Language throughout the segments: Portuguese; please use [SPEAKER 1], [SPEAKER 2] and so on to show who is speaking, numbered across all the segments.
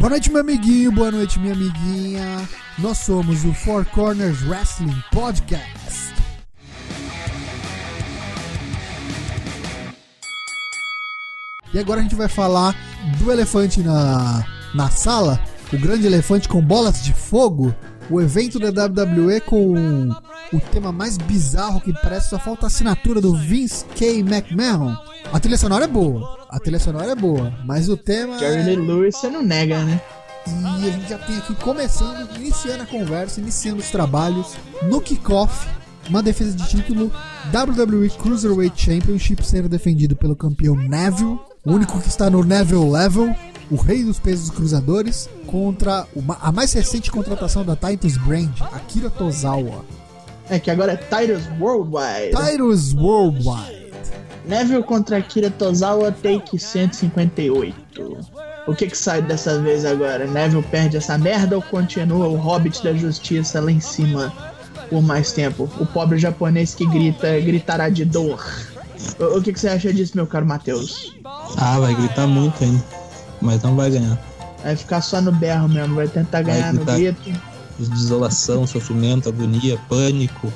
[SPEAKER 1] Boa noite, meu amiguinho, boa noite, minha amiguinha. Nós somos o Four Corners Wrestling Podcast. E agora a gente vai falar do elefante na, na sala, o grande elefante com bolas de fogo, o evento da WWE com o tema mais bizarro que parece só falta a assinatura do Vince K. McMahon. A trilha sonora é boa, a trilha sonora é boa, mas o tema.
[SPEAKER 2] Jerry
[SPEAKER 1] é...
[SPEAKER 2] Lewis você não nega, né?
[SPEAKER 1] E a gente já tem aqui começando, iniciando a conversa, iniciando os trabalhos no kickoff. Uma defesa de título WWE Cruiserweight Championship sendo defendido pelo campeão Neville, o único que está no Neville Level, o rei dos pesos cruzadores, contra uma, a mais recente contratação da Titus Brand, Akira Tozawa.
[SPEAKER 2] É que agora é Titus Worldwide.
[SPEAKER 1] Titus Worldwide.
[SPEAKER 2] Neville contra Akira Tozawa, take 158. O que que sai dessa vez agora? Neville perde essa merda ou continua o Hobbit da Justiça lá em cima por mais tempo? O pobre japonês que grita, gritará de dor. O, o que que você acha disso, meu caro Matheus?
[SPEAKER 3] Ah, vai gritar muito ainda, mas não vai ganhar.
[SPEAKER 2] Vai ficar só no berro mesmo, vai tentar ganhar vai no grito.
[SPEAKER 3] Desolação, sofrimento, agonia, pânico.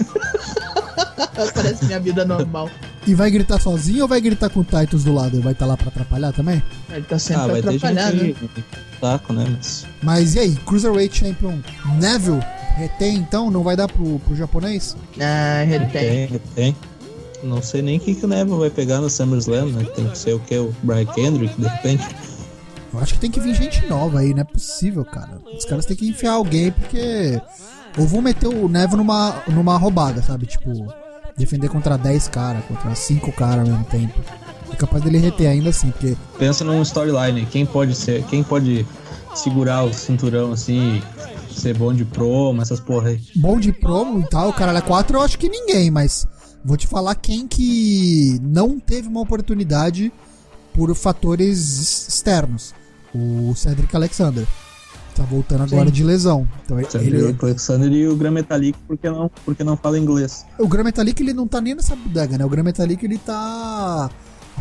[SPEAKER 2] Parece minha vida normal.
[SPEAKER 1] E vai gritar sozinho ou vai gritar com o Titus do lado? Ele vai estar tá lá pra atrapalhar também?
[SPEAKER 2] Ele tá sempre ah, vai ter gente
[SPEAKER 3] né? Saco, né? Mas...
[SPEAKER 1] Mas e aí, Cruiserweight Champion Neville retém então? Não vai dar pro, pro japonês?
[SPEAKER 2] Ah, retém.
[SPEAKER 3] Retém, Não sei nem o que, que o Neville vai pegar no SummerSlam, né? Tem que ser o que? O Brian Kendrick, de repente.
[SPEAKER 1] Eu acho que tem que vir gente nova aí, não é possível, cara. Os caras têm que enfiar alguém, porque. Ou vão meter o Neville numa, numa roubada, sabe? Tipo, defender contra 10 caras, contra 5 caras ao mesmo tempo. É capaz dele reter ainda assim, porque.
[SPEAKER 3] Pensa num storyline, quem pode ser. Quem pode segurar o cinturão assim ser bom de promo, essas porra aí.
[SPEAKER 1] Bom de promo e tal, caralho, é 4 eu acho que ninguém, mas vou te falar quem que não teve uma oportunidade por fatores externos. O Cedric Alexander. Tá voltando agora Sim. de lesão. Então
[SPEAKER 3] ele... Alexander e o Gran Metalik porque não, porque não fala inglês.
[SPEAKER 1] O Gran Metalik ele não tá nem nessa bodega, né? O Gran Metalik ele tá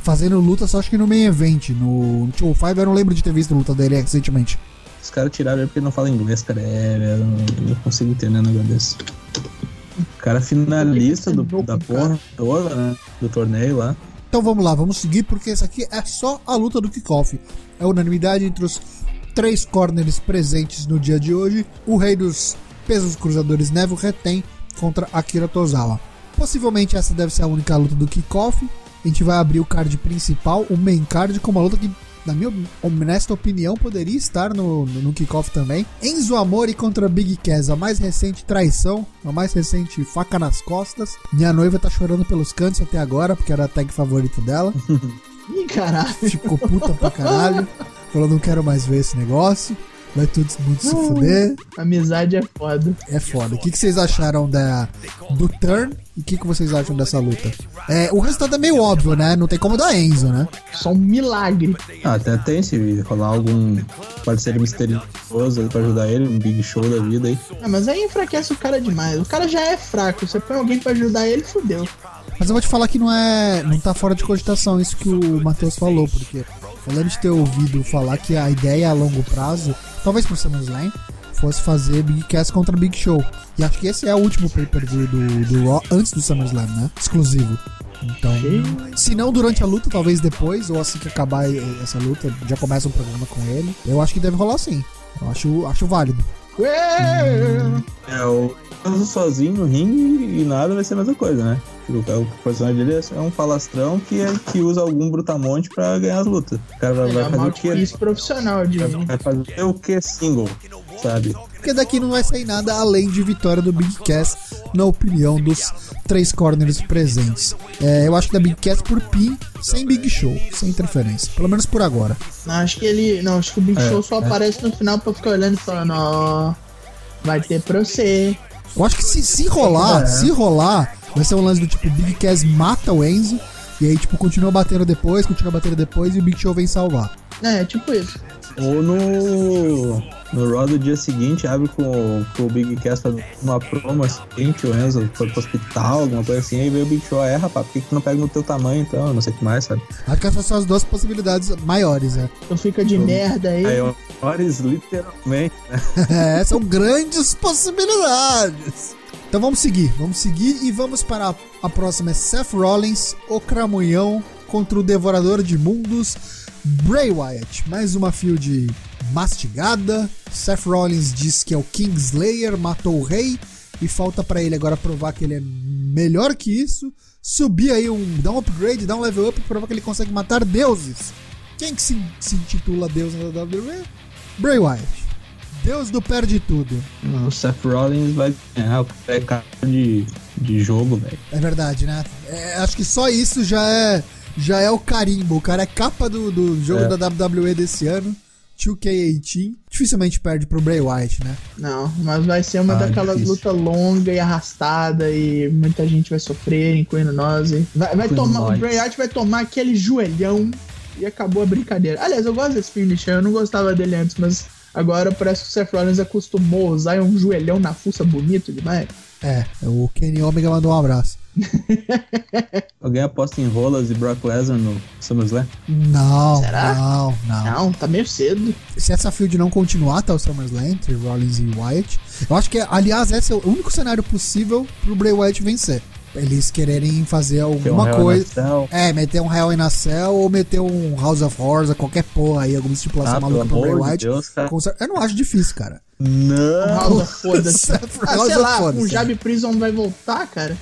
[SPEAKER 1] fazendo luta só acho que no main event. No, no 5 eu não lembro de ter visto a luta dele recentemente.
[SPEAKER 3] Os caras tiraram ele porque ele não fala inglês, cara. É, eu não, não consigo entender um negócio desse. O cara finalista do, da porra toda, né? Do torneio lá.
[SPEAKER 1] Então vamos lá, vamos seguir porque essa aqui é só a luta do kickoff. É unanimidade entre os três corners presentes no dia de hoje. O rei dos pesos cruzadores Neville retém contra Akira Tozawa. Possivelmente essa deve ser a única luta do kickoff. A gente vai abrir o card principal, o main card, com uma luta que na minha honesta opinião, poderia estar no, no, no kickoff também. Enzo Amore contra Big Cass, a mais recente traição, a mais recente faca nas costas. Minha noiva tá chorando pelos cantos até agora, porque era a tag favorita dela.
[SPEAKER 2] Ih, caralho.
[SPEAKER 1] Ficou puta pra caralho. Falou, não quero mais ver esse negócio. Vai todo mundo se fuder.
[SPEAKER 2] Amizade é foda.
[SPEAKER 1] É foda. O que, que vocês acharam da, do turn e o que, que vocês acham dessa luta? É, o resultado é meio óbvio, né? Não tem como dar Enzo, né?
[SPEAKER 2] Só um milagre.
[SPEAKER 3] Ah, até tem se rolar algum parceiro misterioso aí pra ajudar ele, um big show da vida aí.
[SPEAKER 2] Ah, mas aí enfraquece o cara demais. O cara já é fraco. Você põe alguém pra ajudar ele, fudeu.
[SPEAKER 1] Mas eu vou te falar que não é. não tá fora de cogitação isso que o Matheus falou, porque lembro de ter ouvido falar que a ideia a longo prazo, talvez por SummerSlam, fosse fazer Big Cass contra Big Show. E acho que esse é o último pay-per-view do, do Raw antes do SummerSlam, né? Exclusivo. Então, se não durante a luta, talvez depois, ou assim que acabar essa luta, já começa um programa com ele. Eu acho que deve rolar sim. Eu acho, acho válido.
[SPEAKER 3] É, o sozinho no ringue e nada vai ser a mesma coisa, né? Tipo, o personagem dele é um falastrão que, é, que usa algum brutamonte pra ganhar as lutas. O cara vai,
[SPEAKER 2] é,
[SPEAKER 3] vai fazer o que?
[SPEAKER 2] Isso profissional, de
[SPEAKER 3] Vai fazer o que single, sabe?
[SPEAKER 1] Porque daqui não vai sair nada além de vitória do Big Cass, na opinião dos três corners presentes. É, eu acho que da Big Cass por pin, sem Big Show, sem interferência. Pelo menos por agora.
[SPEAKER 2] Não, acho que ele. Não, acho que o Big é, Show só é. aparece no final pra ficar olhando e falando, ó. Vai ter pra você.
[SPEAKER 1] Eu acho que se, se rolar, é. se rolar, vai ser um lance do tipo, Big Cass mata o Enzo, e aí, tipo, continua batendo depois, continua batendo depois, e o Big Show vem salvar.
[SPEAKER 2] É, tipo isso.
[SPEAKER 3] Ou no. No Raw do dia seguinte, abre com, com o Big Cass fazendo uma promo assim, que o Enzo foi pro hospital, alguma coisa assim, aí veio o Big Show, é, rapaz, por que, que tu não pega no teu tamanho então? Não sei o que mais, sabe?
[SPEAKER 1] Acho que essas são as duas possibilidades maiores, né?
[SPEAKER 2] Então fica de então, merda aí.
[SPEAKER 3] Menores, literalmente.
[SPEAKER 1] Né? é, são grandes possibilidades. Então vamos seguir, vamos seguir e vamos para a, próxima é Seth Rollins, o Cramunhão contra o Devorador de Mundos, Bray Wyatt. Mais uma field mastigada. Seth Rollins diz que é o Kingslayer, matou o rei e falta para ele agora provar que ele é melhor que isso, subir aí um, dar um upgrade, dar um level up, provar que ele consegue matar deuses. Quem que se, se intitula Deus na WWE? Bray Wyatt. Deus do perde tudo.
[SPEAKER 3] O Seth Rollins vai ganhar o é cara de, de jogo, velho.
[SPEAKER 1] É verdade, né? É, acho que só isso já é já é o carimbo. O cara é capa do, do jogo é. da WWE desse ano. 2K18. Dificilmente perde pro Bray Wyatt, né?
[SPEAKER 2] Não, mas vai ser uma ah, daquelas lutas longa e arrastada e muita gente vai sofrer, incluindo nós. Vai, vai tomar, nós. o Bray Wyatt vai tomar aquele joelhão e acabou a brincadeira. Aliás, eu gosto desse finisher, eu não gostava dele antes, mas Agora parece que o Seth Rollins acostumou a usar um joelhão na fuça bonito demais.
[SPEAKER 1] É, o Kenny Omega mandou um abraço.
[SPEAKER 3] Alguém aposta em Rolas e Brock Lesnar no SummerSlam?
[SPEAKER 1] Não, Será? não, não.
[SPEAKER 2] Não, tá meio cedo.
[SPEAKER 1] Se essa field não continuar até o SummerSlam entre Rollins e Wyatt, eu acho que, aliás, esse é o único cenário possível pro Bray Wyatt vencer eles quererem fazer alguma um coisa. É, meter um Hell in a Cell ou meter um House of Horrors, qualquer porra aí, alguma estipulação ah, maluca pro Bray White. De Deus, Eu não acho difícil, cara.
[SPEAKER 3] Não!
[SPEAKER 2] Foda-se. ah, sei lá, o um Jab Prison vai voltar, cara.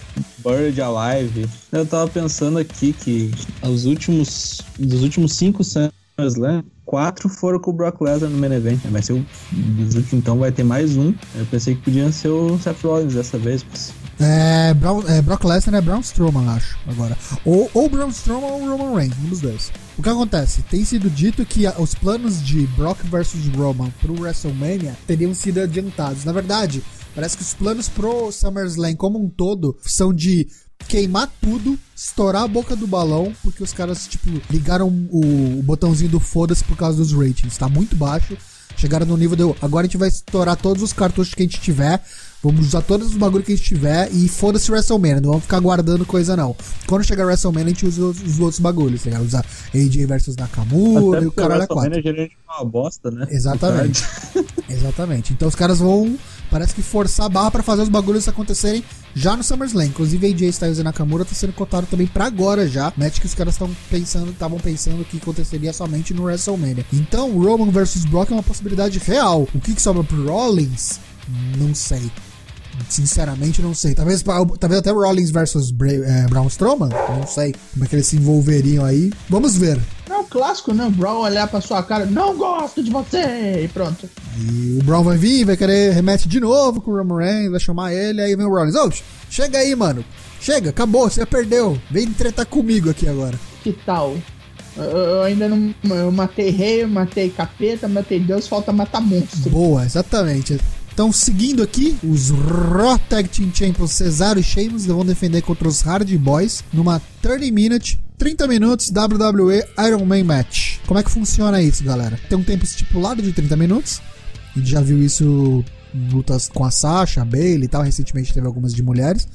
[SPEAKER 3] Bird Alive. Eu tava pensando aqui que os últimos. Dos últimos cinco SummerSlam, quatro foram com o Brock Lesnar no main event. Vai ser o. Então vai ter mais um. Eu pensei que podia ser o Seth Rollins dessa vez, mas
[SPEAKER 1] é, Brown, é, Brock Lesnar é Braun Strowman, acho, agora. Ou, ou Braun Strowman ou Roman Reigns, um dos dois. O que acontece? Tem sido dito que os planos de Brock versus Roman pro WrestleMania teriam sido adiantados. Na verdade, parece que os planos pro SummerSlam como um todo são de queimar tudo, estourar a boca do balão, porque os caras, tipo, ligaram o, o botãozinho do foda-se por causa dos ratings. Tá muito baixo. Chegaram no nível de. Agora a gente vai estourar todos os cartuchos que a gente tiver Vamos usar todos os bagulhos que a gente tiver e foda-se WrestleMania. Não vamos ficar guardando coisa, não. Quando chegar WrestleMania, a gente usa os, os outros bagulhos, tá ligado? Usar AJ versus Nakamura Até e o caralho é 4.
[SPEAKER 3] WrestleMania é uma bosta, né?
[SPEAKER 1] Exatamente. Exatamente. Então os caras vão, parece que forçar a barra pra fazer os bagulhos acontecerem já no SummerSlam. Inclusive AJ Styles e Nakamura tá sendo cotado também pra agora já. Match que os caras estão pensando, estavam pensando que aconteceria somente no WrestleMania. Então, Roman versus Brock é uma possibilidade real. O que, que sobra pro Rollins? Não sei. Sinceramente, não sei. Talvez, talvez até Rollins versus Bra é, Braun Strowman. Não sei como é que eles se envolveriam aí. Vamos ver.
[SPEAKER 2] É um clássico, né? O Brown olhar pra sua cara, não gosto de você, e pronto.
[SPEAKER 1] E o Brown vai vir, vai querer remete de novo com o Roman Reigns, vai chamar ele, aí vem o Rollins. Ô, chega aí, mano. Chega, acabou, você já perdeu. Vem tretar comigo aqui agora.
[SPEAKER 2] Que tal? Eu, eu ainda não. Eu matei rei, matei capeta, matei Deus, falta matar monstro.
[SPEAKER 1] Boa, exatamente. Então, seguindo aqui, os Raw Tag Team Champions Cesaro e Sheamus vão defender contra os Hardy Boys numa 30 Minute 30 minutos WWE Iron Man Match. Como é que funciona isso, galera? Tem um tempo estipulado de 30 minutos. A gente já viu isso em lutas com a Sasha, a Bailey e tal. Recentemente teve algumas de mulheres.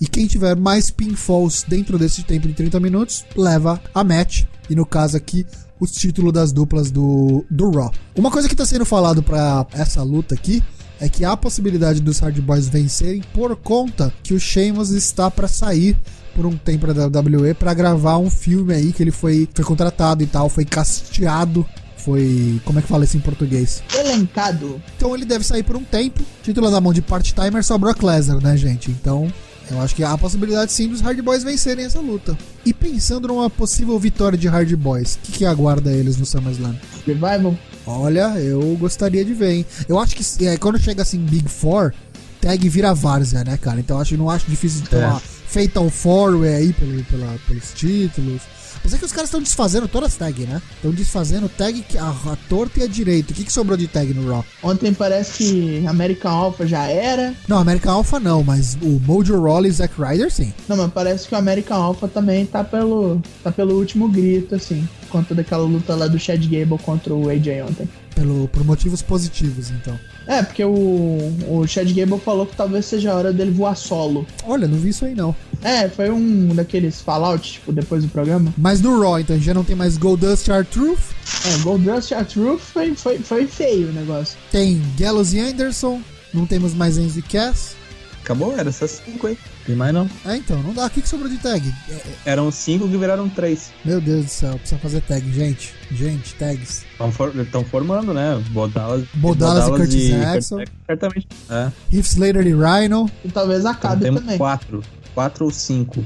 [SPEAKER 1] E quem tiver mais pinfalls dentro desse tempo de 30 minutos leva a match. E no caso aqui, os títulos das duplas do, do Raw. Uma coisa que está sendo falado para essa luta aqui é que há a possibilidade dos Hard Boys vencerem por conta que o Sheamus está para sair por um tempo da WWE para gravar um filme aí que ele foi, foi contratado e tal, foi casteado foi. Como é que fala isso em português?
[SPEAKER 2] Elencado.
[SPEAKER 1] Então ele deve sair por um tempo. Título na mão de part-timer só Brock Lesnar, né, gente? Então. Eu acho que há a possibilidade sim dos Hard Boys vencerem essa luta. E pensando numa possível vitória de Hard Boys, o que, que aguarda eles no SummerSlam?
[SPEAKER 2] Revival.
[SPEAKER 1] Olha, eu gostaria de ver, hein? Eu acho que é, quando chega assim Big Four, tag vira várzea, né, cara? Então eu acho, não acho difícil ter é. uma Fatal Four aí pelo, pela, pelos títulos. Apesar que os caras estão desfazendo todas as tags, né? Estão desfazendo tag a, a torta e a direita. O que, que sobrou de tag no Raw?
[SPEAKER 2] Ontem parece que American Alpha já era.
[SPEAKER 1] Não, American Alpha não, mas o Mojo Rawley e Zack Ryder sim.
[SPEAKER 2] Não, mas parece que o American Alpha também tá pelo, tá pelo último grito, assim. Conta daquela luta lá do Chad Gable contra o AJ ontem.
[SPEAKER 1] Pelo, por motivos positivos, então.
[SPEAKER 2] É, porque o, o Chad Gable falou que talvez seja a hora dele voar solo.
[SPEAKER 1] Olha, não vi isso aí não.
[SPEAKER 2] É, foi um daqueles Fallout, tipo, depois do programa.
[SPEAKER 1] Mas no Raw, então, já não tem mais Goldust R-Truth.
[SPEAKER 2] É, Goldust R-Truth foi, foi, foi feio o negócio.
[SPEAKER 1] Tem Gallows e Anderson. Não temos mais Enzo e Cass.
[SPEAKER 3] Acabou, era essas cinco aí. Tem mais não.
[SPEAKER 1] É, então, não dá. O que, que sobrou de tag? É, é,
[SPEAKER 3] Eram cinco que viraram três.
[SPEAKER 1] meu Deus do céu, precisa fazer tag, gente. Gente, tags.
[SPEAKER 3] Estão for, formando, né? Bodalas,
[SPEAKER 1] Bodalas e Curtis Jackson.
[SPEAKER 3] Certamente. É.
[SPEAKER 1] Heath Slater e Rhino.
[SPEAKER 2] E talvez
[SPEAKER 3] Então
[SPEAKER 2] acabe
[SPEAKER 3] temos
[SPEAKER 2] também.
[SPEAKER 3] quatro. Quatro ou cinco.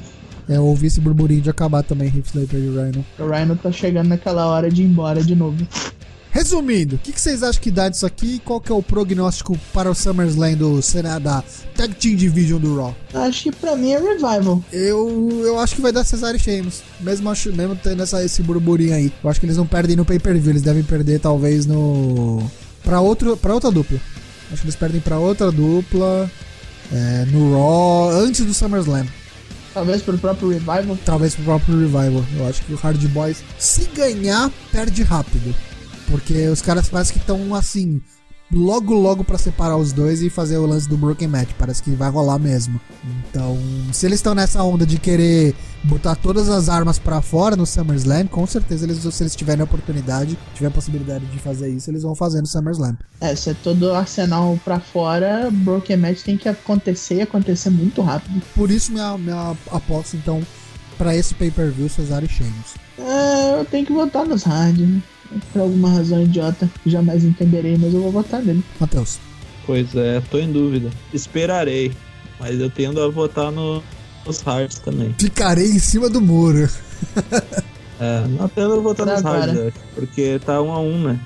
[SPEAKER 1] É, eu ouvi esse burburinho de acabar também, Heath Slater e Rhino.
[SPEAKER 2] O Rhino tá chegando naquela hora de ir embora de novo.
[SPEAKER 1] Resumindo, o que, que vocês acham que dá disso aqui e qual que é o prognóstico para o SummerSlam do Senado da Tag Team Division do Raw?
[SPEAKER 2] Acho que pra mim é Revival.
[SPEAKER 1] Eu, eu acho que vai dar Cesaro e Sheamus, mesmo, acho, mesmo tendo essa, esse burburinho aí. Eu acho que eles não perdem no pay-per-view, eles devem perder talvez no... Pra, outro, pra outra dupla. Acho que eles perdem pra outra dupla é, no Raw antes do SummerSlam.
[SPEAKER 2] Talvez pro próprio Revival.
[SPEAKER 1] Talvez pro próprio Revival. Eu acho que o Hard Boys, se ganhar, perde rápido. Porque os caras parecem que estão assim, logo logo pra separar os dois e fazer o lance do Broken Match. Parece que vai rolar mesmo. Então, se eles estão nessa onda de querer botar todas as armas pra fora no SummerSlam, com certeza eles, se eles tiverem a oportunidade, tiver a possibilidade de fazer isso, eles vão fazer no SummerSlam.
[SPEAKER 2] É, se é todo arsenal pra fora, Broken Match tem que acontecer e acontecer muito rápido.
[SPEAKER 1] Por isso minha, minha aposta então pra esse pay-per-view Cesaro e Sheamus.
[SPEAKER 2] É, eu tenho que votar nos Hard, né? Por alguma razão idiota jamais entenderei, mas eu vou votar nele.
[SPEAKER 1] Matheus.
[SPEAKER 3] Pois é, tô em dúvida. Esperarei. Mas eu tendo a votar no, nos Hearts também.
[SPEAKER 1] Ficarei em cima do muro.
[SPEAKER 3] É, não tendo a votar nos
[SPEAKER 2] Agora.
[SPEAKER 3] Hearts, porque tá um a um, né?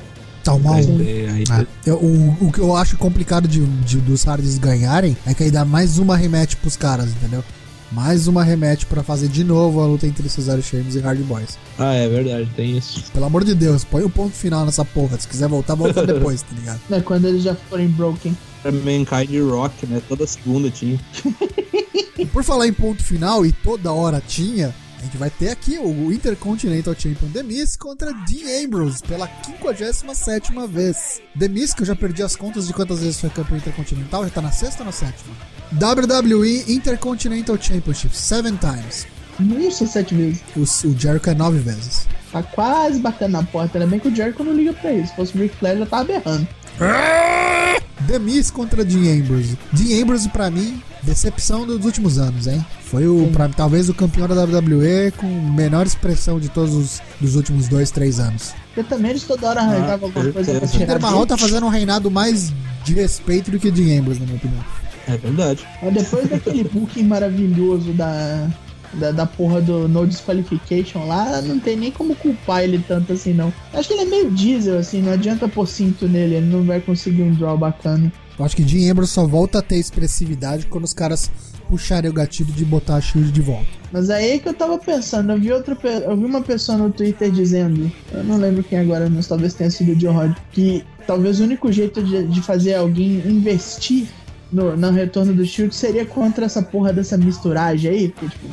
[SPEAKER 1] Tá uma um. É, eu- o, o que eu acho complicado de, de- dos Hardys ganharem é que aí dá mais uma rematch pros caras, entendeu? Mais uma rematch pra fazer de novo a luta entre Cesaro Sheamus e Hard Boys.
[SPEAKER 3] Ah, é verdade, tem isso.
[SPEAKER 1] Pelo amor de Deus, põe o ponto final nessa porra. Se quiser voltar, volta depois, tá ligado?
[SPEAKER 2] É quando eles já forem broken.
[SPEAKER 3] Pra Mankind Rock, né? Toda segunda tinha.
[SPEAKER 1] E por falar em ponto final, e toda hora tinha, a gente vai ter aqui o Intercontinental Champion The Miz contra Dean Ambrose pela 57 vez. The Miz, que eu já perdi as contas de quantas vezes foi campeão intercontinental, já tá na sexta ou na sétima? WWE Intercontinental Championship, seven times.
[SPEAKER 2] Nossa, sete vezes.
[SPEAKER 1] O, o Jericho é nove vezes.
[SPEAKER 2] Tá quase batendo na porta. Ainda bem que o Jericho não liga pra isso. Se fosse o Ric Flair, já tava berrando.
[SPEAKER 1] The Miz contra Dean Ambrose. Dean Ambrose, pra mim, decepção dos últimos anos, hein? Foi o, pra, talvez o campeão da WWE com menor expressão de todos os dos últimos dois, três anos.
[SPEAKER 2] Porque também eles toda hora arrancavam
[SPEAKER 3] com
[SPEAKER 2] alguma coisa pra tirar
[SPEAKER 1] Mahal
[SPEAKER 2] dele.
[SPEAKER 1] tá fazendo um reinado mais de respeito do que o Dean Ambrose, na minha opinião.
[SPEAKER 3] É verdade.
[SPEAKER 2] Mas depois daquele booking maravilhoso da, da, da porra do No Disqualification lá, não tem nem como culpar ele tanto assim, não. Acho que ele é meio diesel, assim, não adianta pôr cinto nele, ele não vai conseguir um draw bacana.
[SPEAKER 1] Eu acho que Dean Ambrose só volta a ter expressividade quando os caras puxarem o gatilho de botar a Shield de volta.
[SPEAKER 2] Mas aí que eu tava pensando, eu vi outra eu vi uma pessoa no Twitter dizendo, eu não lembro quem agora, mas talvez tenha sido o Joe Rod, que talvez o único jeito de, de fazer alguém investir no, no retorno do Shield seria contra essa porra dessa misturagem aí, porque tipo,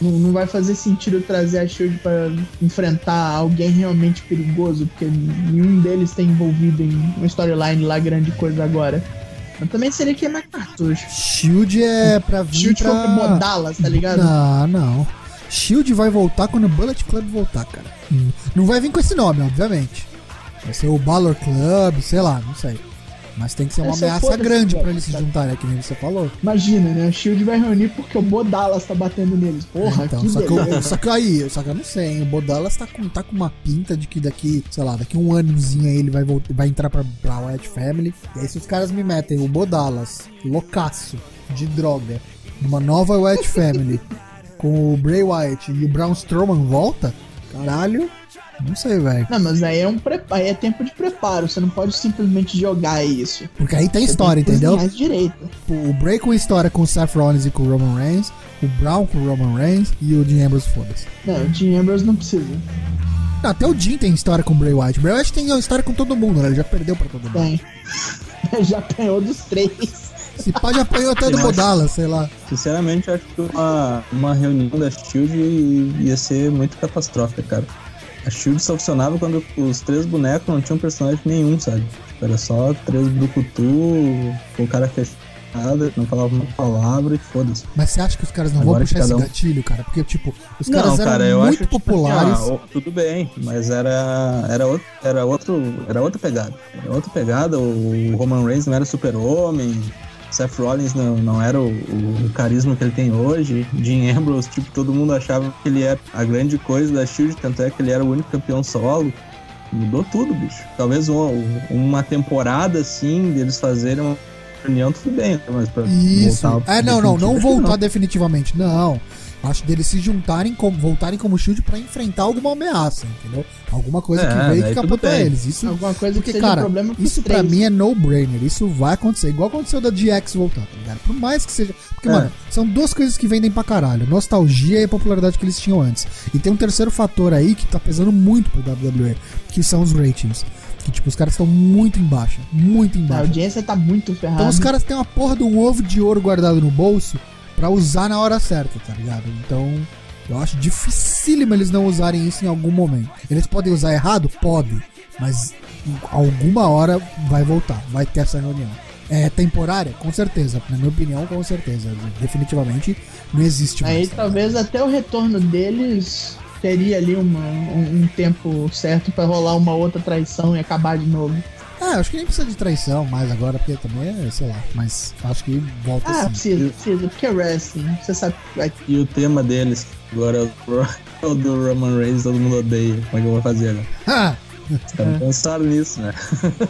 [SPEAKER 2] não, não vai fazer sentido trazer a Shield pra enfrentar alguém realmente perigoso, porque nenhum deles tem envolvido em uma storyline lá grande coisa agora. Mas também seria queimar cartucho.
[SPEAKER 1] Shield é pra vir
[SPEAKER 2] Shield
[SPEAKER 1] pra...
[SPEAKER 2] contra Modalas, tá ligado?
[SPEAKER 1] Não, não. Shield vai voltar quando o Bullet Club voltar, cara. Hum. Não vai vir com esse nome, obviamente. Vai ser o Balor Club, sei lá, não sei. Mas tem que ser uma
[SPEAKER 2] Essa
[SPEAKER 1] ameaça grande pra eles se juntarem, é que nem você falou.
[SPEAKER 2] Imagina, né? O Shield vai reunir porque o Bodalas tá batendo neles. Porra,
[SPEAKER 1] então,
[SPEAKER 2] que
[SPEAKER 1] só, que eu, só que aí, só que eu não sei, hein? O Bodalas tá com, tá com uma pinta de que daqui, sei lá, daqui um anozinho aí ele vai, voltar, vai entrar pra, pra Wyatt Family. E aí se os caras me metem o Bodalas, loucaço, de droga, numa nova Wyatt Family, com o Bray Wyatt e o Braun Strowman volta, caralho, não sei, velho.
[SPEAKER 2] Não, mas aí é um preparo, aí é tempo de preparo. Você não pode simplesmente jogar isso.
[SPEAKER 1] Porque aí tem
[SPEAKER 2] Você
[SPEAKER 1] história,
[SPEAKER 2] tem que
[SPEAKER 1] entendeu?
[SPEAKER 2] direito.
[SPEAKER 1] O Bray com história com o Seth Rollins e com o Roman Reigns, o Brown com o Roman Reigns e o Dean Ambrose, foda-se.
[SPEAKER 2] Não, o Dean Ambrose não precisa.
[SPEAKER 1] Não, Até o Dean tem história com o Bray Wyatt. O Bray Wyatt tem história com todo mundo, né? Ele já perdeu pra todo mundo.
[SPEAKER 2] Tem. Já ganhou dos três.
[SPEAKER 1] Se pode apanhou até do Bodala, sei lá.
[SPEAKER 3] Sinceramente, acho que uma, uma reunião da Shield ia ser muito catastrófica, cara. A Shield só funcionava quando os três bonecos não tinham personagem nenhum, sabe? Era só três brucutu, com o cara fechado, não falava uma palavra e foda-se.
[SPEAKER 1] Mas você acha que os caras não
[SPEAKER 3] Agora
[SPEAKER 1] vão puxar esse
[SPEAKER 3] um-
[SPEAKER 1] gatilho, cara? Porque, tipo, os
[SPEAKER 3] Não,
[SPEAKER 1] caras eram
[SPEAKER 3] cara, eu
[SPEAKER 1] muito populares.
[SPEAKER 3] ó, tudo bem, mas era era outro, era outro, era outra pegada. Era outra pegada. O Roman Reigns não era super-homem. Seth Rollins não, não era o, o carisma que ele tem hoje. Dean Ambrose, tipo, todo mundo achava que ele era a grande coisa da Shield, tanto é que ele era o único campeão solo. Mudou tudo, bicho. Talvez um- uma temporada assim, deles fazerem uma reunião, tudo bem, mas pra
[SPEAKER 1] Isso.
[SPEAKER 3] voltar
[SPEAKER 1] É, não, não, não voltar definitivamente. Não. Acho deles se juntarem, como, voltarem como Shield pra enfrentar alguma ameaça, entendeu? Alguma coisa
[SPEAKER 3] É,
[SPEAKER 1] que veio e que capotou eles. Isso,
[SPEAKER 2] Alguma coisa
[SPEAKER 1] porque,
[SPEAKER 2] que seja
[SPEAKER 1] cara,
[SPEAKER 2] problema pros
[SPEAKER 1] isso pra
[SPEAKER 2] três.
[SPEAKER 1] mim é no-brainer. Isso vai acontecer. Igual aconteceu da DX voltar, tá ligado? Por mais que seja. Porque,
[SPEAKER 3] É.
[SPEAKER 1] mano, são duas coisas que vendem pra caralho: nostalgia e a popularidade que eles tinham antes. E tem um terceiro fator aí que tá pesando muito pro WWE, que são os ratings. Que, tipo, os caras estão muito embaixo. Muito
[SPEAKER 2] A
[SPEAKER 1] embaixo.
[SPEAKER 2] audiência tá muito ferrada.
[SPEAKER 1] Então os caras têm uma porra de um ovo de ouro guardado no bolso pra usar na hora certa, tá ligado? Então, eu acho dificílimo eles não usarem isso em algum momento. Eles podem usar errado? Podem. Mas em alguma hora vai voltar, vai ter essa reunião. É temporária? Com certeza. Na minha opinião, com certeza. Definitivamente não existe mais.
[SPEAKER 2] Aí
[SPEAKER 1] tá
[SPEAKER 2] talvez até o retorno deles teria ali uma- um, um tempo certo pra rolar uma outra traição e acabar de novo.
[SPEAKER 1] Ah, acho que nem precisa de traição mais agora, porque também é, sei lá. Mas acho que volta
[SPEAKER 2] Ah,
[SPEAKER 1] sim.
[SPEAKER 2] precisa, precisa, porque é wrestling. Você sabe que vai
[SPEAKER 3] E o tema deles agora é o- é o do Roman Reigns, todo mundo odeia. Como é que eu vou fazer agora?
[SPEAKER 1] Ah,
[SPEAKER 3] Os caras pensaram nisso, né?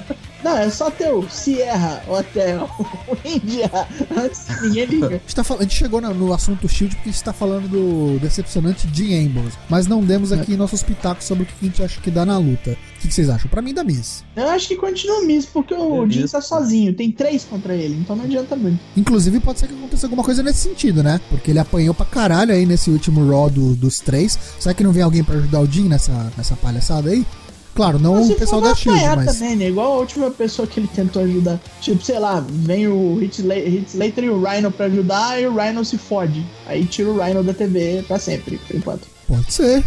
[SPEAKER 2] Não, é só ter o Sierra Hotel, o India, antes ninguém liga.
[SPEAKER 1] A gente, tá fal- a gente chegou no assunto Shield porque a gente tá falando do decepcionante Dean Ambrose. Mas não demos aqui nossos pitacos sobre o que a gente acha que dá na luta. O que, vocês acham? Pra mim dá Miss.
[SPEAKER 2] Eu acho que continua o Miz, porque o
[SPEAKER 3] É
[SPEAKER 2] Jim
[SPEAKER 3] isso.
[SPEAKER 2] tá sozinho, tem três contra ele, então não adianta muito.
[SPEAKER 1] Inclusive pode ser que aconteça alguma coisa nesse sentido, né? Porque ele apanhou pra caralho aí nesse último Raw do- dos três. Será que não vem alguém pra ajudar o Dean nessa, nessa palhaçada aí? Claro, não
[SPEAKER 2] Mas
[SPEAKER 1] o pessoal da Shield, mas.
[SPEAKER 2] também, né? Igual a última pessoa que ele tentou ajudar. Tipo, sei lá, vem o Hit Sla- Hit Slater e o Rhino pra ajudar e o Rhino se fode. Aí tira o Rhino da TV pra sempre, por enquanto.
[SPEAKER 1] Pode ser.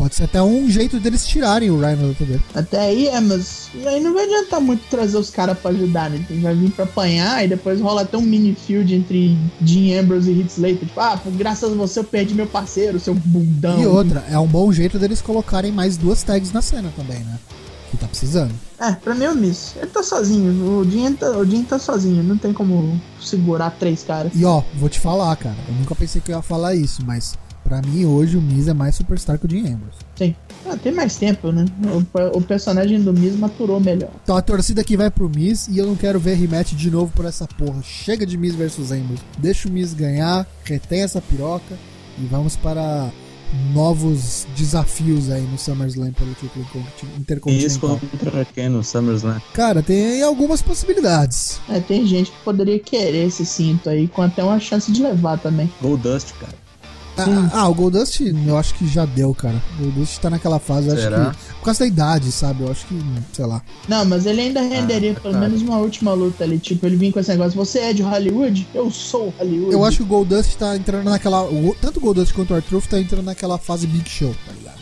[SPEAKER 1] Pode ser até um jeito deles tirarem o Rhino da TV.
[SPEAKER 2] Até aí é, mas aí não vai adiantar muito trazer os caras pra ajudar, né? Tem- Vai vir pra apanhar e depois rola até um mini field entre Dean Ambrose e Hit Slater. Tipo, ah, graças a você eu perdi meu parceiro, seu bundão.
[SPEAKER 1] E outra, é um bom jeito deles colocarem mais duas tags na cena também, né? Que tá precisando.
[SPEAKER 2] É, pra mim é o Miss. Ele tá sozinho. O Dean tá, o Dean tá sozinho. Não tem como segurar três caras.
[SPEAKER 1] E ó, vou te falar, cara. Eu nunca pensei que eu ia falar isso, mas pra mim hoje o Miz é mais superstar que o Dean Ambrose.
[SPEAKER 2] Sim. Ah, tem mais tempo, né? O, o personagem do Miz maturou melhor.
[SPEAKER 1] Então a torcida aqui vai pro Miz e eu não quero ver rematch de novo por essa porra. Chega de Miz versus Ambrose. Deixa o Miz ganhar, retém essa piroca e vamos para novos desafios aí no SummerSlam pelo título
[SPEAKER 3] E isso
[SPEAKER 1] intercontinental.
[SPEAKER 3] contra quem no SummerSlam?
[SPEAKER 1] Cara, tem algumas possibilidades.
[SPEAKER 2] É, tem gente que poderia querer esse cinto aí, com até uma chance de levar também.
[SPEAKER 3] Goldust, cara.
[SPEAKER 1] Ah, ah, o Goldust eu acho que já deu, cara. O Goldust tá naquela fase, eu acho
[SPEAKER 3] Será?
[SPEAKER 1] que. Por causa da idade, sabe? Eu acho que, sei lá.
[SPEAKER 2] Não, mas ele ainda renderia
[SPEAKER 3] Ah,
[SPEAKER 2] pelo
[SPEAKER 3] tá.
[SPEAKER 2] menos uma última luta ali. Tipo, ele vinha com esse negócio: você é de Hollywood? Eu sou Hollywood.
[SPEAKER 1] Eu acho que o Goldust tá entrando naquela. o- Tanto o Goldust quanto o Arthur tá entrando naquela fase Big Show, tá ligado?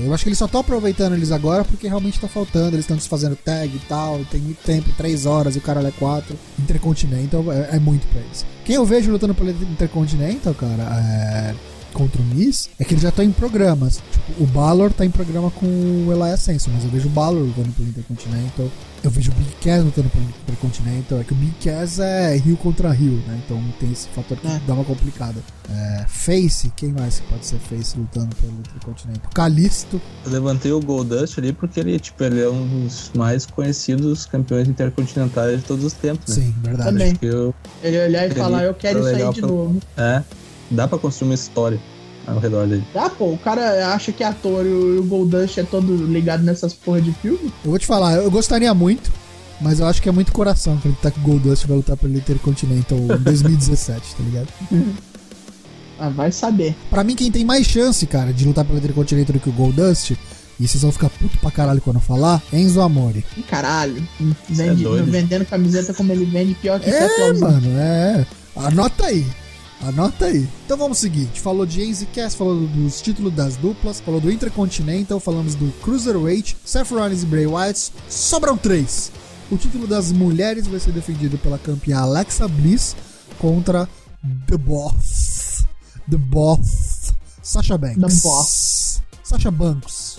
[SPEAKER 1] É, eu acho que eles só estão aproveitando eles agora porque realmente tá faltando. Eles estão desfazendo tag e tal. Tem muito tempo, 3 horas e o cara é 4. Intercontinental é, é muito pra eles. Quem eu vejo lutando pelo Intercontinental, cara, é, contra o Miz, é que eles já estão em programas. Tipo, o Balor tá em programa com o Elias Samson, mas eu vejo o Balor lutando pelo Intercontinental. Eu vejo o Big Cass lutando pelo Intercontinental. É que o Big Cass é Rio contra Rio, né? Então tem esse fator que
[SPEAKER 2] É.
[SPEAKER 1] dá uma complicada. É, Face, quem mais que pode ser Face lutando pelo Intercontinental? Calisto.
[SPEAKER 3] Eu levantei o Goldust ali porque ele, tipo, ele é um dos mais conhecidos campeões intercontinentais de todos os tempos, né?
[SPEAKER 1] Sim, verdade.
[SPEAKER 2] Também.
[SPEAKER 3] Acho que eu,
[SPEAKER 2] Ele olhar e
[SPEAKER 3] Ele
[SPEAKER 2] falar: eu quero
[SPEAKER 3] tá
[SPEAKER 2] isso aí
[SPEAKER 3] legal
[SPEAKER 2] de
[SPEAKER 3] pra-
[SPEAKER 2] novo.
[SPEAKER 3] é, dá pra construir uma história ao redor dele.
[SPEAKER 2] Ah, pô, o cara acha que é ator e o, Goldust é todo ligado nessas porra de filme?
[SPEAKER 1] Eu vou te falar, eu gostaria muito, mas eu acho que é muito coração que o Goldust vai lutar pelo Intercontinental em 2017, tá ligado?
[SPEAKER 2] Ah, vai saber.
[SPEAKER 1] Pra mim, quem tem mais chance, cara, de lutar pelo Intercontinental do que o Goldust, e vocês vão ficar puto pra caralho quando eu falar, é Enzo Amore.
[SPEAKER 2] Caralho. Vende,
[SPEAKER 3] é
[SPEAKER 2] vendendo camiseta como ele vende, pior que
[SPEAKER 1] É,
[SPEAKER 2] Rollins.
[SPEAKER 1] mano, é. Anota aí. Anota aí. Então vamos seguir. A gente falou de Cast, falou dos títulos das duplas, falou do Intercontinental, falamos do Cruiserweight, Seth Rollins e Bray Wyatt. Sobram três. O título das mulheres vai ser defendido pela campeã Alexa Bliss contra The Boss. The Boss. Sasha Banks.
[SPEAKER 2] The Boss.
[SPEAKER 1] Sasha Banks.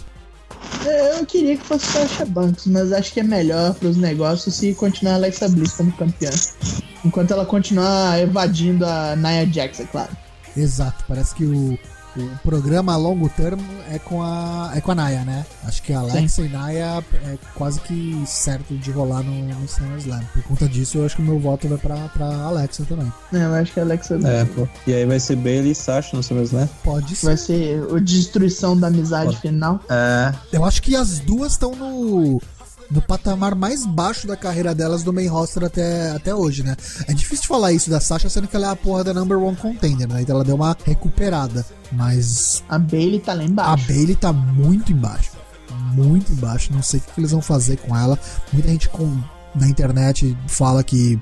[SPEAKER 2] Eu queria que fosse Sasha Banks, mas acho que é melhor para os negócios se continuar a Alexa Bliss como campeã. Enquanto ela continuar evadindo a Nia Jax, é claro.
[SPEAKER 1] Exato, parece que o, o programa a longo termo é com a, é com a Naya, né? Acho que a Alexa Sim. e Naya é quase que certo de rolar no, no SummerSlam. Por conta disso, eu acho que o meu voto vai pra, pra Alexa também.
[SPEAKER 2] É, eu acho que a Alexa...
[SPEAKER 3] É, pô. E aí vai ser Bailey e Sasha no SummerSlam?
[SPEAKER 1] Pode ser.
[SPEAKER 2] Vai ser o destruição da amizade Pode. final.
[SPEAKER 3] É.
[SPEAKER 1] Eu acho que as duas estão no no patamar mais baixo da carreira delas do main roster até, até hoje, né? É difícil falar isso da Sasha, sendo que ela é a porra da number one contender, né? Então ela deu uma recuperada. Mas.
[SPEAKER 2] A Bailey tá lá embaixo.
[SPEAKER 1] A Bailey tá muito embaixo. Muito embaixo. Não sei o que eles vão fazer com ela. Muita gente com, na internet fala que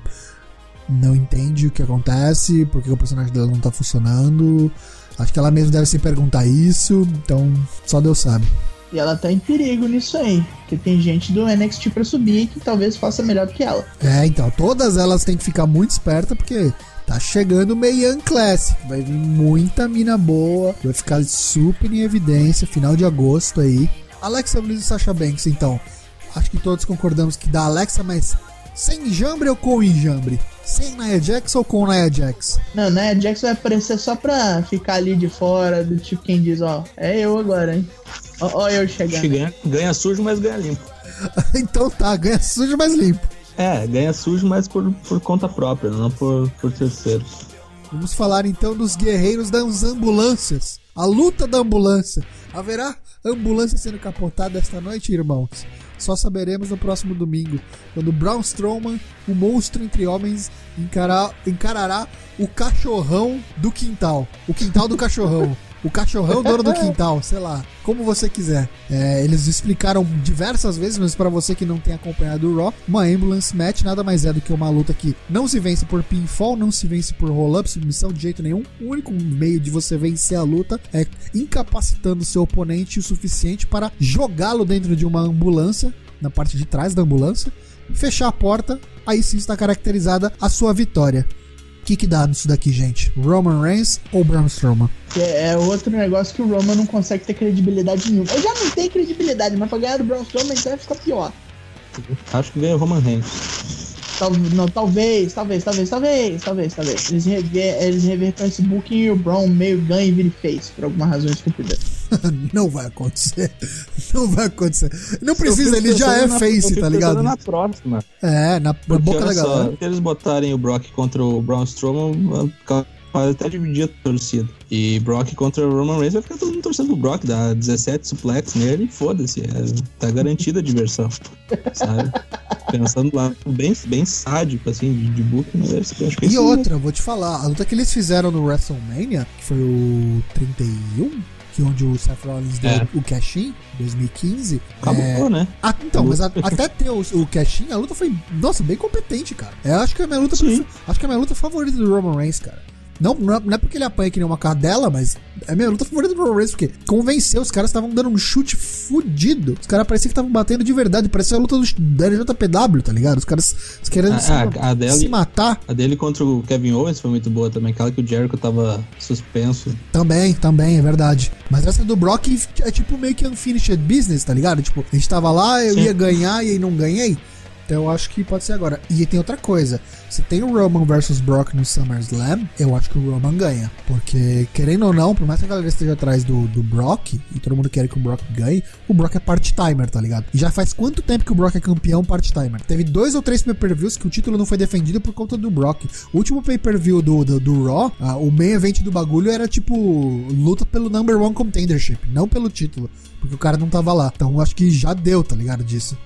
[SPEAKER 1] não entende o que acontece, porque o personagem dela não tá funcionando. Acho que ela mesma deve se perguntar isso, então só Deus sabe.
[SPEAKER 2] E ela tá em perigo nisso aí. Porque tem gente do NXT pra subir que talvez faça melhor do que ela.
[SPEAKER 1] É, então, todas elas têm que ficar muito esperta porque tá chegando o Meian Classic. Vai vir muita mina boa. Vai ficar super em evidência. Final de agosto aí. Alexa Bliss e Sasha Banks, então. Acho que todos concordamos que da Alexa, mas sem enjambre ou com enjambre? Sem Nia Jax ou com Nia Jax?
[SPEAKER 2] Não, Nia Jax vai aparecer só pra ficar ali de fora, do tipo quem diz, ó, é eu agora, hein? Ó, ó eu chegando.
[SPEAKER 3] Ganha, ganha sujo, mas ganha limpo.
[SPEAKER 1] então tá, ganha sujo, mas limpo.
[SPEAKER 3] É, ganha sujo, mas por, por conta própria, não por, por terceiros.
[SPEAKER 1] Vamos falar então dos guerreiros das ambulâncias. A luta da ambulância. Haverá ambulância sendo capotada esta noite, irmãos? Só saberemos no próximo domingo, quando Braun Strowman, o monstro entre homens, encarar, encarará o cachorrão do quintal. O quintal do cachorrão. O cachorrão dono do quintal, sei lá, como você quiser. É, eles explicaram diversas vezes, mas para você que não tem acompanhado o Raw, uma ambulance match nada mais é do que uma luta que não se vence por pinfall, não se vence por roll-up, submissão de jeito nenhum. O único meio de você vencer a luta é incapacitando seu oponente o suficiente para jogá-lo dentro de uma ambulância, na parte de trás da ambulância, fechar a porta, aí sim está caracterizada a sua vitória que, que dá nisso daqui, gente? Roman Reigns ou Braun Strowman?
[SPEAKER 2] É, é, outro negócio que o Roman não consegue ter credibilidade nenhuma. Ele já não tem credibilidade, mas pra ganhar do Braun Strowman então vai ficar pior.
[SPEAKER 3] Acho que ganha o Roman Reigns.
[SPEAKER 2] Tal, não, talvez, talvez, talvez, talvez, talvez, talvez. Eles, rever, eles revertam esse booking e o Brown meio ganha e vira face, por alguma razão estúpida.
[SPEAKER 1] não vai acontecer. Não vai acontecer. Não precisa, ele já é na, face, tá ligado?
[SPEAKER 3] na próxima.
[SPEAKER 1] É, na, na boca da galera.
[SPEAKER 3] Se eles botarem o Brock contra o Braun Strowman, pode até dividir a torcida. E Brock contra o Roman Reigns vai ficar todo mundo torcendo pro Brock, dá 17 suplex nele e foda-se. É, tá garantida a diversão. Sabe? Pensando lá, bem, bem sádico, assim, de, de book, mas acho que
[SPEAKER 1] E outra, vou te falar, a luta que eles fizeram no WrestleMania, que foi o 31, que onde o Seth Rollins deu é. o cash-in, 2015.
[SPEAKER 3] Acabou, é... né?
[SPEAKER 1] Ah, então, mas a, até ter o, o cash-in, a luta foi, nossa, bem competente, cara. Eu acho que é a minha luta, acho que é a minha luta favorita do Roman Reigns, cara. Não, não é porque ele apanha que nem uma cadela, mas é a minha luta favorita do Roman Reigns, porque convenceu, os caras estavam dando um chute fudido. Os caras pareciam que estavam batendo de verdade, parecia a luta do, LJPW, tá ligado? Os caras querendo
[SPEAKER 3] ah,
[SPEAKER 1] se,
[SPEAKER 3] a, a dele,
[SPEAKER 1] se, matar.
[SPEAKER 3] A dele contra o Kevin Owens foi muito boa também, aquela que o Jericho tava suspenso.
[SPEAKER 1] Também, também, é verdade. Mas essa do Brock é tipo meio que unfinished business, tá ligado? Tipo, a gente tava lá, eu Sim. ia ganhar e aí não ganhei. Então eu acho que pode ser agora. E tem outra coisa. Se tem o Roman versus Brock no SummerSlam, eu acho que o Roman ganha. Porque, querendo ou não, por mais que a galera esteja atrás do, do Brock, e todo mundo quer que o Brock ganhe, o Brock é part-timer, tá ligado? E já faz quanto tempo que o Brock é campeão part-timer? Teve dois ou três pay-per-views que o título não foi defendido por conta do Brock. O último pay-per-view do, do, do Raw, uh, o main event do bagulho era tipo luta pelo number one contendership, não pelo título. Porque o cara não tava lá. Então acho que já deu, tá ligado? Disso.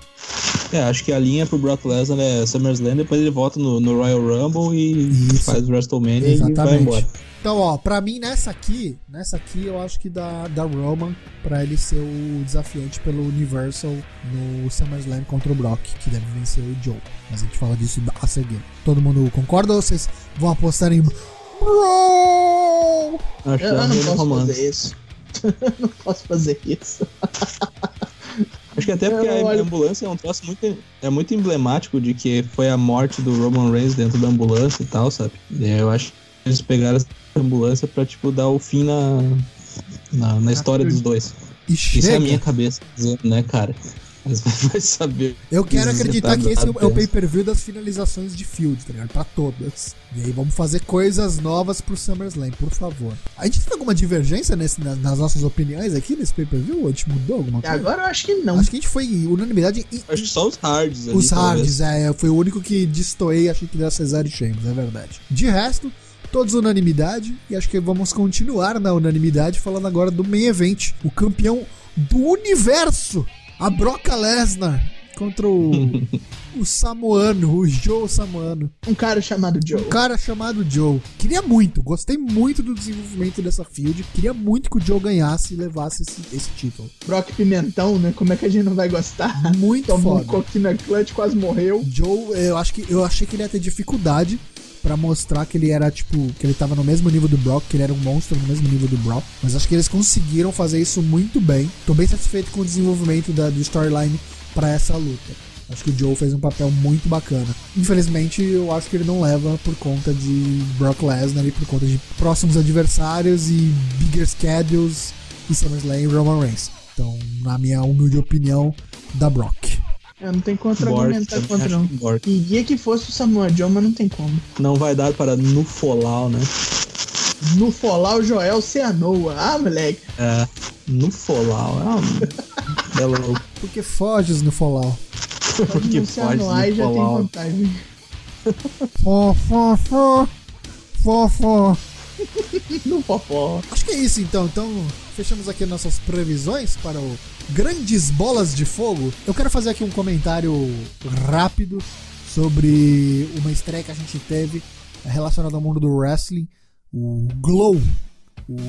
[SPEAKER 3] É, acho que a linha pro Brock Lesnar é SummerSlam, depois ele volta no, no Royal Rumble e Isso. faz o WrestleMania Exatamente. e vai embora.
[SPEAKER 1] Então, ó, pra mim nessa aqui, nessa aqui eu acho que dá, dá Roman pra ele ser o desafiante pelo Universal no SummerSlam contra o Brock, que deve vencer o Joe. Mas a gente fala disso a seguir. Todo mundo concorda ou vocês vão apostar em!
[SPEAKER 3] Acho
[SPEAKER 2] Eu,
[SPEAKER 3] que é
[SPEAKER 2] eu não posso
[SPEAKER 3] romance.
[SPEAKER 2] fazer isso. eu não posso fazer isso.
[SPEAKER 3] Acho que até porque
[SPEAKER 2] Eu
[SPEAKER 3] a ambulância é um troço muito, é muito emblemático de que foi a morte do Roman Reigns dentro da ambulância e tal, sabe? Eu acho que eles pegaram essa ambulância pra, tipo, dar o fim na, na, na história dos dois. Isso é a minha cabeça dizendo, né, cara? Mas vai saber.
[SPEAKER 1] Eu quero acreditar
[SPEAKER 3] tá
[SPEAKER 1] que esse é o- é pay-per-view das finalizações de Field, tá ligado? Pra todas. E aí vamos fazer coisas novas pro SummerSlam, por favor. A gente teve alguma divergência nesse, na- nas nossas opiniões aqui nesse pay-per-view? Ou a gente mudou alguma
[SPEAKER 2] E
[SPEAKER 1] coisa?
[SPEAKER 2] agora eu acho que não.
[SPEAKER 1] Acho que a gente foi unanimidade em,
[SPEAKER 3] Acho que só os hards ali.
[SPEAKER 1] Os
[SPEAKER 3] talvez.
[SPEAKER 1] hards, é, foi o único que destoei, achei que deu Cesar e Sheamus, é verdade. De resto, todos unanimidade, e acho que vamos continuar na unanimidade, falando agora do main event, o campeão do universo, a Broca Lesnar, contra o, o Samoano, o Joe Samoano.
[SPEAKER 2] Um cara chamado Joe.
[SPEAKER 1] Um cara chamado Joe. Queria muito, gostei muito do desenvolvimento dessa field, queria muito que o Joe ganhasse e levasse esse, esse título.
[SPEAKER 2] Brock Pimentão, né? Como é que a gente não vai gostar?
[SPEAKER 1] Muito
[SPEAKER 2] Tomou um
[SPEAKER 1] foda.
[SPEAKER 2] coquinho clutch, quase morreu.
[SPEAKER 1] Joe, eu acho que eu achei que ele ia ter dificuldade pra mostrar que ele era tipo, que ele tava no mesmo nível do Brock, que ele era um monstro no mesmo nível do Brock, mas acho que eles conseguiram fazer isso muito bem. Tô bem satisfeito com o desenvolvimento da, do storyline pra essa luta. Acho que o Joe fez um papel muito bacana. Infelizmente, eu acho que ele não leva por conta de Brock Lesnar e por conta de próximos adversários e bigger schedules e SummerSlam e Roman Reigns. Então, na minha humilde opinião, da Brock.
[SPEAKER 2] Eu não tenho
[SPEAKER 3] Borg,
[SPEAKER 2] contra-argumentar
[SPEAKER 3] também
[SPEAKER 2] contra, não.
[SPEAKER 3] que.
[SPEAKER 2] Queria que fosse o Samuel Joe, mas não tem como.
[SPEAKER 3] Não vai dar para no Folau, né?
[SPEAKER 2] No Folar, o Joel Cianoa. Ah, moleque.
[SPEAKER 3] É, no Folau. É um belo louco.
[SPEAKER 1] Porque foges no Fallout.
[SPEAKER 3] Porque
[SPEAKER 2] no
[SPEAKER 3] pode
[SPEAKER 2] Cianoa
[SPEAKER 3] no
[SPEAKER 2] já tem
[SPEAKER 3] Folau.
[SPEAKER 2] vantagem.
[SPEAKER 1] Fó, fó, fó. Fó, fó.
[SPEAKER 2] No Popó.
[SPEAKER 1] Acho que é isso então. Então, fechamos aqui nossas previsões para o Grandes Bolas de Fogo. Eu quero fazer aqui um comentário rápido sobre uma estreia que a gente teve relacionada ao mundo do wrestling. O Glow,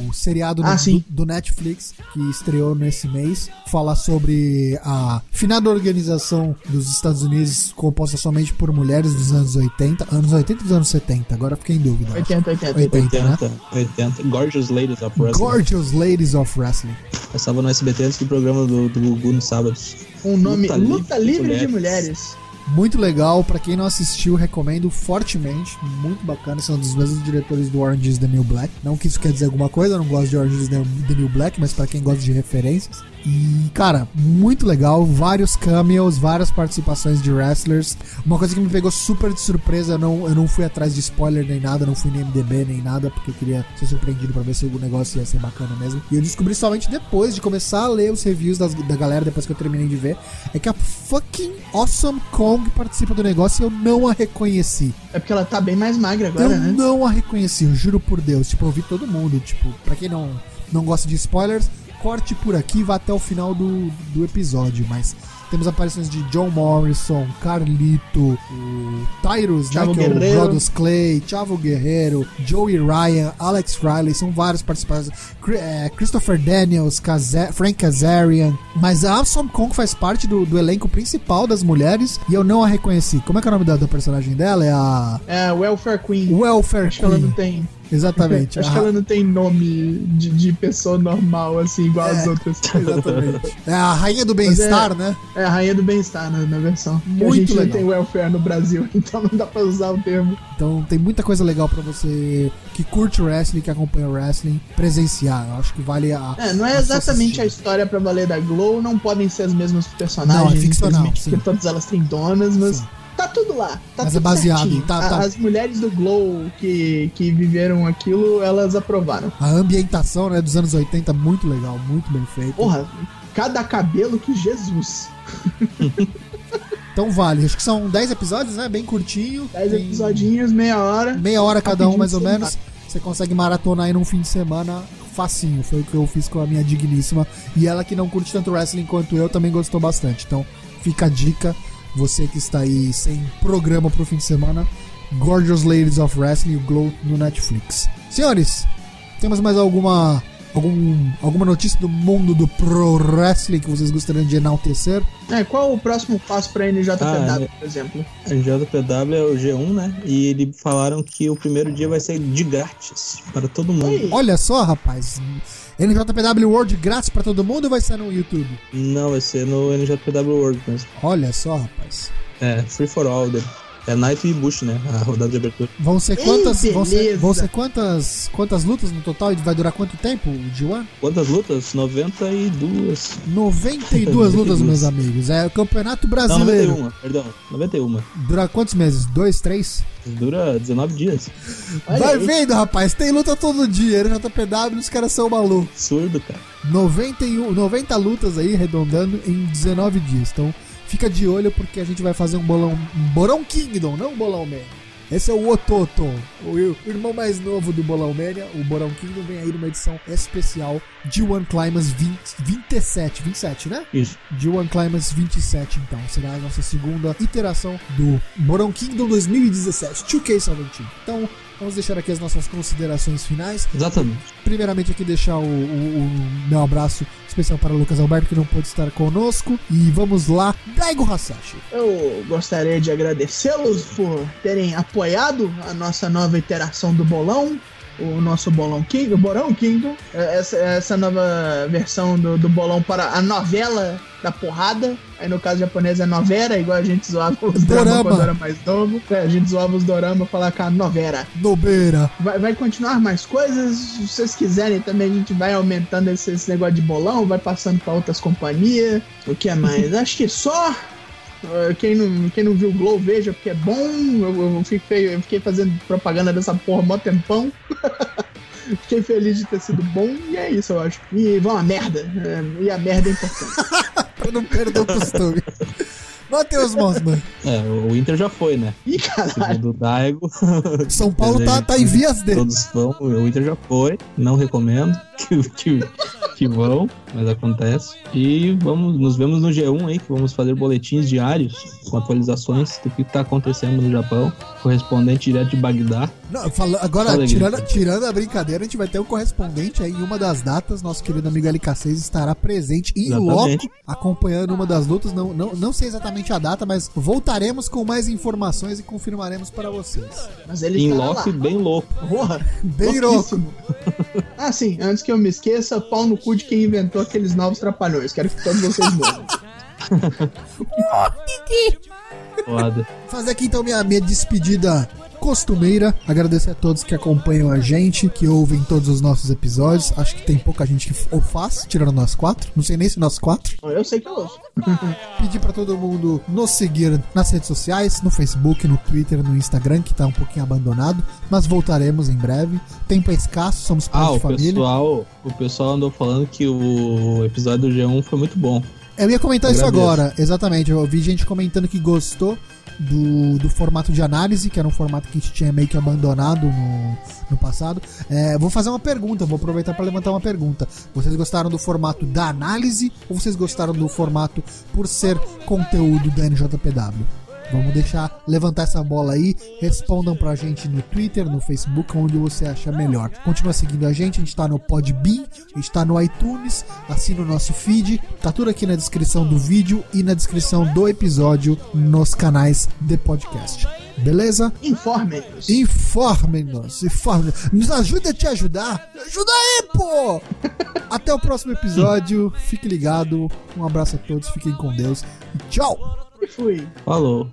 [SPEAKER 1] o seriado
[SPEAKER 2] Ah,
[SPEAKER 1] do, do Netflix que estreou nesse mês. Fala sobre a finada organização dos Estados Unidos composta somente por mulheres dos anos 80. Anos 80 ou dos anos 70? Agora fiquei em dúvida.
[SPEAKER 2] 80, 80.
[SPEAKER 1] 80, né?
[SPEAKER 3] 80, 80. Gorgeous Ladies of Wrestling.
[SPEAKER 1] Gorgeous Ladies of Wrestling.
[SPEAKER 3] Passava no SBT antes do programa do, do Gugu nos sábados.
[SPEAKER 2] Um nome,
[SPEAKER 3] Luta
[SPEAKER 2] Luta,
[SPEAKER 3] Livre
[SPEAKER 2] Livre
[SPEAKER 3] de
[SPEAKER 2] de Mulheres.
[SPEAKER 1] Muito legal, pra quem não assistiu, recomendo fortemente. Muito bacana, são dos mesmos diretores do Orange is the New Black. Não que isso quer dizer alguma coisa, eu não gosto de Orange is the New Black, mas pra quem gosta de referências. E, cara, muito legal, vários cameos, várias participações de wrestlers. Uma coisa que me pegou super de surpresa, eu não, eu não fui atrás de spoiler nem nada, não fui nem MDB nem nada, porque eu queria ser surpreendido pra ver se o negócio ia ser bacana mesmo. E eu descobri somente depois de começar a ler os reviews das- da galera, depois que eu terminei de ver, é que a fucking Awesome Kong participa do negócio e eu não a reconheci.
[SPEAKER 2] É porque ela tá bem mais magra agora,
[SPEAKER 1] eu
[SPEAKER 2] né?
[SPEAKER 1] não a reconheci, eu juro por Deus. Tipo, eu vi todo mundo. Tipo, pra quem não, não gosta de spoilers, corte por aqui e vá até o final do, do episódio. Mas temos aparições de John Morrison, Carlito, o Tyrus, né,
[SPEAKER 2] Chavo
[SPEAKER 1] que é o
[SPEAKER 2] Guerreiro.
[SPEAKER 1] Brodus Clay, Chavo Guerreiro, Joey Ryan, Alex Riley, são vários participantes. É, Christopher Daniels, Kaza- Frank Kazarian. Mas a Awesome Kong faz parte do, do elenco principal das mulheres e eu não a reconheci. Como é que é o nome da, da personagem dela? É a
[SPEAKER 2] É, Welfare Queen.
[SPEAKER 1] Welfare
[SPEAKER 2] Acho que ela não
[SPEAKER 1] Queen.
[SPEAKER 2] tem.
[SPEAKER 1] Exatamente.
[SPEAKER 2] Acho que ela não tem nome de, de pessoa normal, assim, igual as
[SPEAKER 1] É.
[SPEAKER 2] outras.
[SPEAKER 1] Exatamente. É a rainha do bem-estar, né?
[SPEAKER 2] É a rainha do bem-estar na, na versão.
[SPEAKER 1] Muito
[SPEAKER 2] a gente
[SPEAKER 1] legal.
[SPEAKER 2] não tem welfare no Brasil, então não dá pra usar o termo.
[SPEAKER 1] Então tem muita coisa legal pra você que curte wrestling, que acompanha o wrestling, presenciar. Eu acho que vale a.
[SPEAKER 2] É, não é
[SPEAKER 1] a
[SPEAKER 2] exatamente a história pra valer da Glow, não podem ser as mesmas personagens.
[SPEAKER 1] Não, é ficcional.
[SPEAKER 2] Porque todas elas têm donas, mas
[SPEAKER 1] Sim.
[SPEAKER 2] Tá tudo lá. Tá
[SPEAKER 1] Mas é
[SPEAKER 2] tudo
[SPEAKER 1] baseado
[SPEAKER 2] certinho.
[SPEAKER 1] em- tá- tá-
[SPEAKER 2] As mulheres do Glow que, que viveram aquilo, elas aprovaram.
[SPEAKER 1] A ambientação né, dos anos 80 muito legal, muito bem feito.
[SPEAKER 2] Porra, cada cabelo que Jesus.
[SPEAKER 1] Então vale. Acho que são 10 episódios, né? Bem curtinho.
[SPEAKER 2] 10
[SPEAKER 1] Tem
[SPEAKER 2] episodinhos, meia hora.
[SPEAKER 1] Meia hora cada um, mais ou menos. Você consegue maratonar aí num fim de semana facinho. Foi o que eu fiz com a minha digníssima. E ela que não curte tanto wrestling quanto eu também gostou bastante. Então fica a dica. Você que está aí sem programa pro fim de semana. Gorgeous Ladies of Wrestling, o Glow no Netflix. Senhores, temos mais alguma algum, alguma notícia do mundo do pro wrestling que vocês gostariam de enaltecer?
[SPEAKER 2] É, qual o próximo passo pra NJPW,
[SPEAKER 3] Ah, é.
[SPEAKER 2] por exemplo?
[SPEAKER 3] A JPW é o G1, né? E eles falaram que o primeiro dia vai ser de grátis para todo mundo.
[SPEAKER 2] Oi.
[SPEAKER 1] Olha só, rapaz. NJPW World grátis pra todo mundo ou vai ser no YouTube?
[SPEAKER 3] Não, vai ser no NJPW World mesmo.
[SPEAKER 1] Olha só, rapaz.
[SPEAKER 3] É, free for all. dele. É Night e Bush, né? A rodada de abertura.
[SPEAKER 1] Vão ser
[SPEAKER 2] Ei,
[SPEAKER 1] quantas, vão ser, vão ser quantas, quantas lutas no total e vai durar quanto tempo o G1?
[SPEAKER 3] Quantas lutas? 92.
[SPEAKER 1] 92 lutas, meus amigos. É o Campeonato
[SPEAKER 3] Não,
[SPEAKER 1] Brasileiro.
[SPEAKER 3] 91, perdão. 91.
[SPEAKER 1] Dura quantos meses? Dois, três?
[SPEAKER 3] Dura 19 dias.
[SPEAKER 2] Olha
[SPEAKER 1] Vai
[SPEAKER 2] aí.
[SPEAKER 1] vendo, rapaz. Tem luta todo dia. NJPW, os caras são malucos.
[SPEAKER 3] Absurdo, cara.
[SPEAKER 1] 91, 90 lutas aí, arredondando, em 19 dias. Então, fica de olho porque a gente vai fazer um bolão. Um Bolão Kingdom, não um Bolão Mania. Esse é o Ototo, o, o irmão mais novo do Bolão Mania. O Bolão Kingdom vem aí numa edição especial de One Climax 20, 27. 27, né?
[SPEAKER 3] Isso.
[SPEAKER 1] de One Climax 27, então. Será a nossa segunda iteração do Moron Kingdom 2017, 2K17. Então, vamos deixar aqui as nossas considerações finais.
[SPEAKER 3] Exatamente.
[SPEAKER 1] Primeiramente, aqui deixar o, o- o meu abraço especial para o Lucas Alberto, que não pôde estar conosco. E vamos lá, Daigo Hasashi.
[SPEAKER 2] Eu gostaria de agradecê-los por terem apoiado a nossa nova iteração do bolão, o nosso bolão King, o Borão Kingdom, É, essa, essa nova versão do, do bolão para a novela da porrada. Aí no caso japonês é novera, igual a gente zoava os
[SPEAKER 1] Dorama.
[SPEAKER 2] dorama quando era mais novo. É, a gente zoava os dorama falar com a novera.
[SPEAKER 1] Nobeira.
[SPEAKER 2] Vai, vai continuar mais coisas. Se vocês quiserem também, a gente vai aumentando esse, esse negócio de bolão, vai passando para outras companhias. O que é mais? Acho que só. Uh, Quem não, quem não viu o Glow, veja, porque é bom. Eu, eu fiquei, eu fiquei fazendo propaganda dessa porra mó tempão. fiquei feliz de ter sido bom. E é isso, eu acho. E vão a merda. É, e a merda é importante.
[SPEAKER 1] Pra não perder o costume. Matheus Mossman.
[SPEAKER 3] É, o Inter já foi, né?
[SPEAKER 2] Ih, caralho.
[SPEAKER 3] Segundo o Daigo.
[SPEAKER 1] São Paulo tá, tá em vias de.
[SPEAKER 3] Todos vão, o Inter já foi. Não recomendo que, que, que vão, mas acontece. E vamos, nos vemos no G1 aí, que vamos fazer boletins diários com atualizações do que tá acontecendo no Japão. Correspondente direto de Bagdá.
[SPEAKER 1] Não, fala- agora,
[SPEAKER 3] Fala
[SPEAKER 1] tirando, tirando a brincadeira, a gente vai ter um correspondente aí em uma das datas. Nosso querido amigo LK6 estará presente em
[SPEAKER 3] Exatamente.
[SPEAKER 1] loco, acompanhando uma das lutas. Não, não, não sei exatamente a data, mas voltaremos com mais informações e confirmaremos para vocês.
[SPEAKER 2] Mas ele
[SPEAKER 3] Em loco
[SPEAKER 2] lá.
[SPEAKER 3] bem louco.
[SPEAKER 2] Porra,
[SPEAKER 1] Bem louco.
[SPEAKER 2] Ah, sim, antes que eu me esqueça, pau no cu de quem inventou aqueles novos trapalhões. Quero que todos vocês morram.
[SPEAKER 3] Foda.
[SPEAKER 1] Fazer aqui então minha, minha despedida costumeira. Agradecer a todos que acompanham a gente, que ouvem todos os nossos episódios. Acho que tem pouca gente que ou faz, tirando nós quatro. Não sei nem se nós quatro.
[SPEAKER 2] Eu sei que eu ouço.
[SPEAKER 1] pedir pra todo mundo nos seguir nas redes sociais, no Facebook, no Twitter, no Instagram, que tá um pouquinho abandonado, mas voltaremos em breve. Tempo é escasso, somos pais
[SPEAKER 3] Ah,
[SPEAKER 1] de
[SPEAKER 3] o
[SPEAKER 1] família.
[SPEAKER 3] pessoal, o pessoal andou falando que o episódio do G1 foi muito bom.
[SPEAKER 1] Eu ia comentar isso
[SPEAKER 3] Agradeço.
[SPEAKER 1] agora, exatamente. Eu vi gente comentando que gostou do, do formato de análise, que era um formato que a gente tinha meio que abandonado no, no passado. É, vou fazer uma pergunta, vou aproveitar para levantar uma pergunta. Vocês gostaram do formato da análise ou vocês gostaram do formato por ser conteúdo da NJPW? Vamos deixar levantar essa bola aí. Respondam pra gente no Twitter, no Facebook, onde você acha melhor. Continua seguindo a gente, a gente tá no Podbean, a gente tá no iTunes, assina o nosso feed, tá tudo aqui na descrição do vídeo e na descrição do episódio nos canais de podcast. Beleza?
[SPEAKER 2] Informem-nos.
[SPEAKER 1] Informem-nos, informem-nos. Nos ajuda a te ajudar. Ajuda aí, pô! Até o próximo episódio. Fique ligado. Um abraço a todos, fiquem com Deus tchau!
[SPEAKER 2] Fui.
[SPEAKER 3] Falou.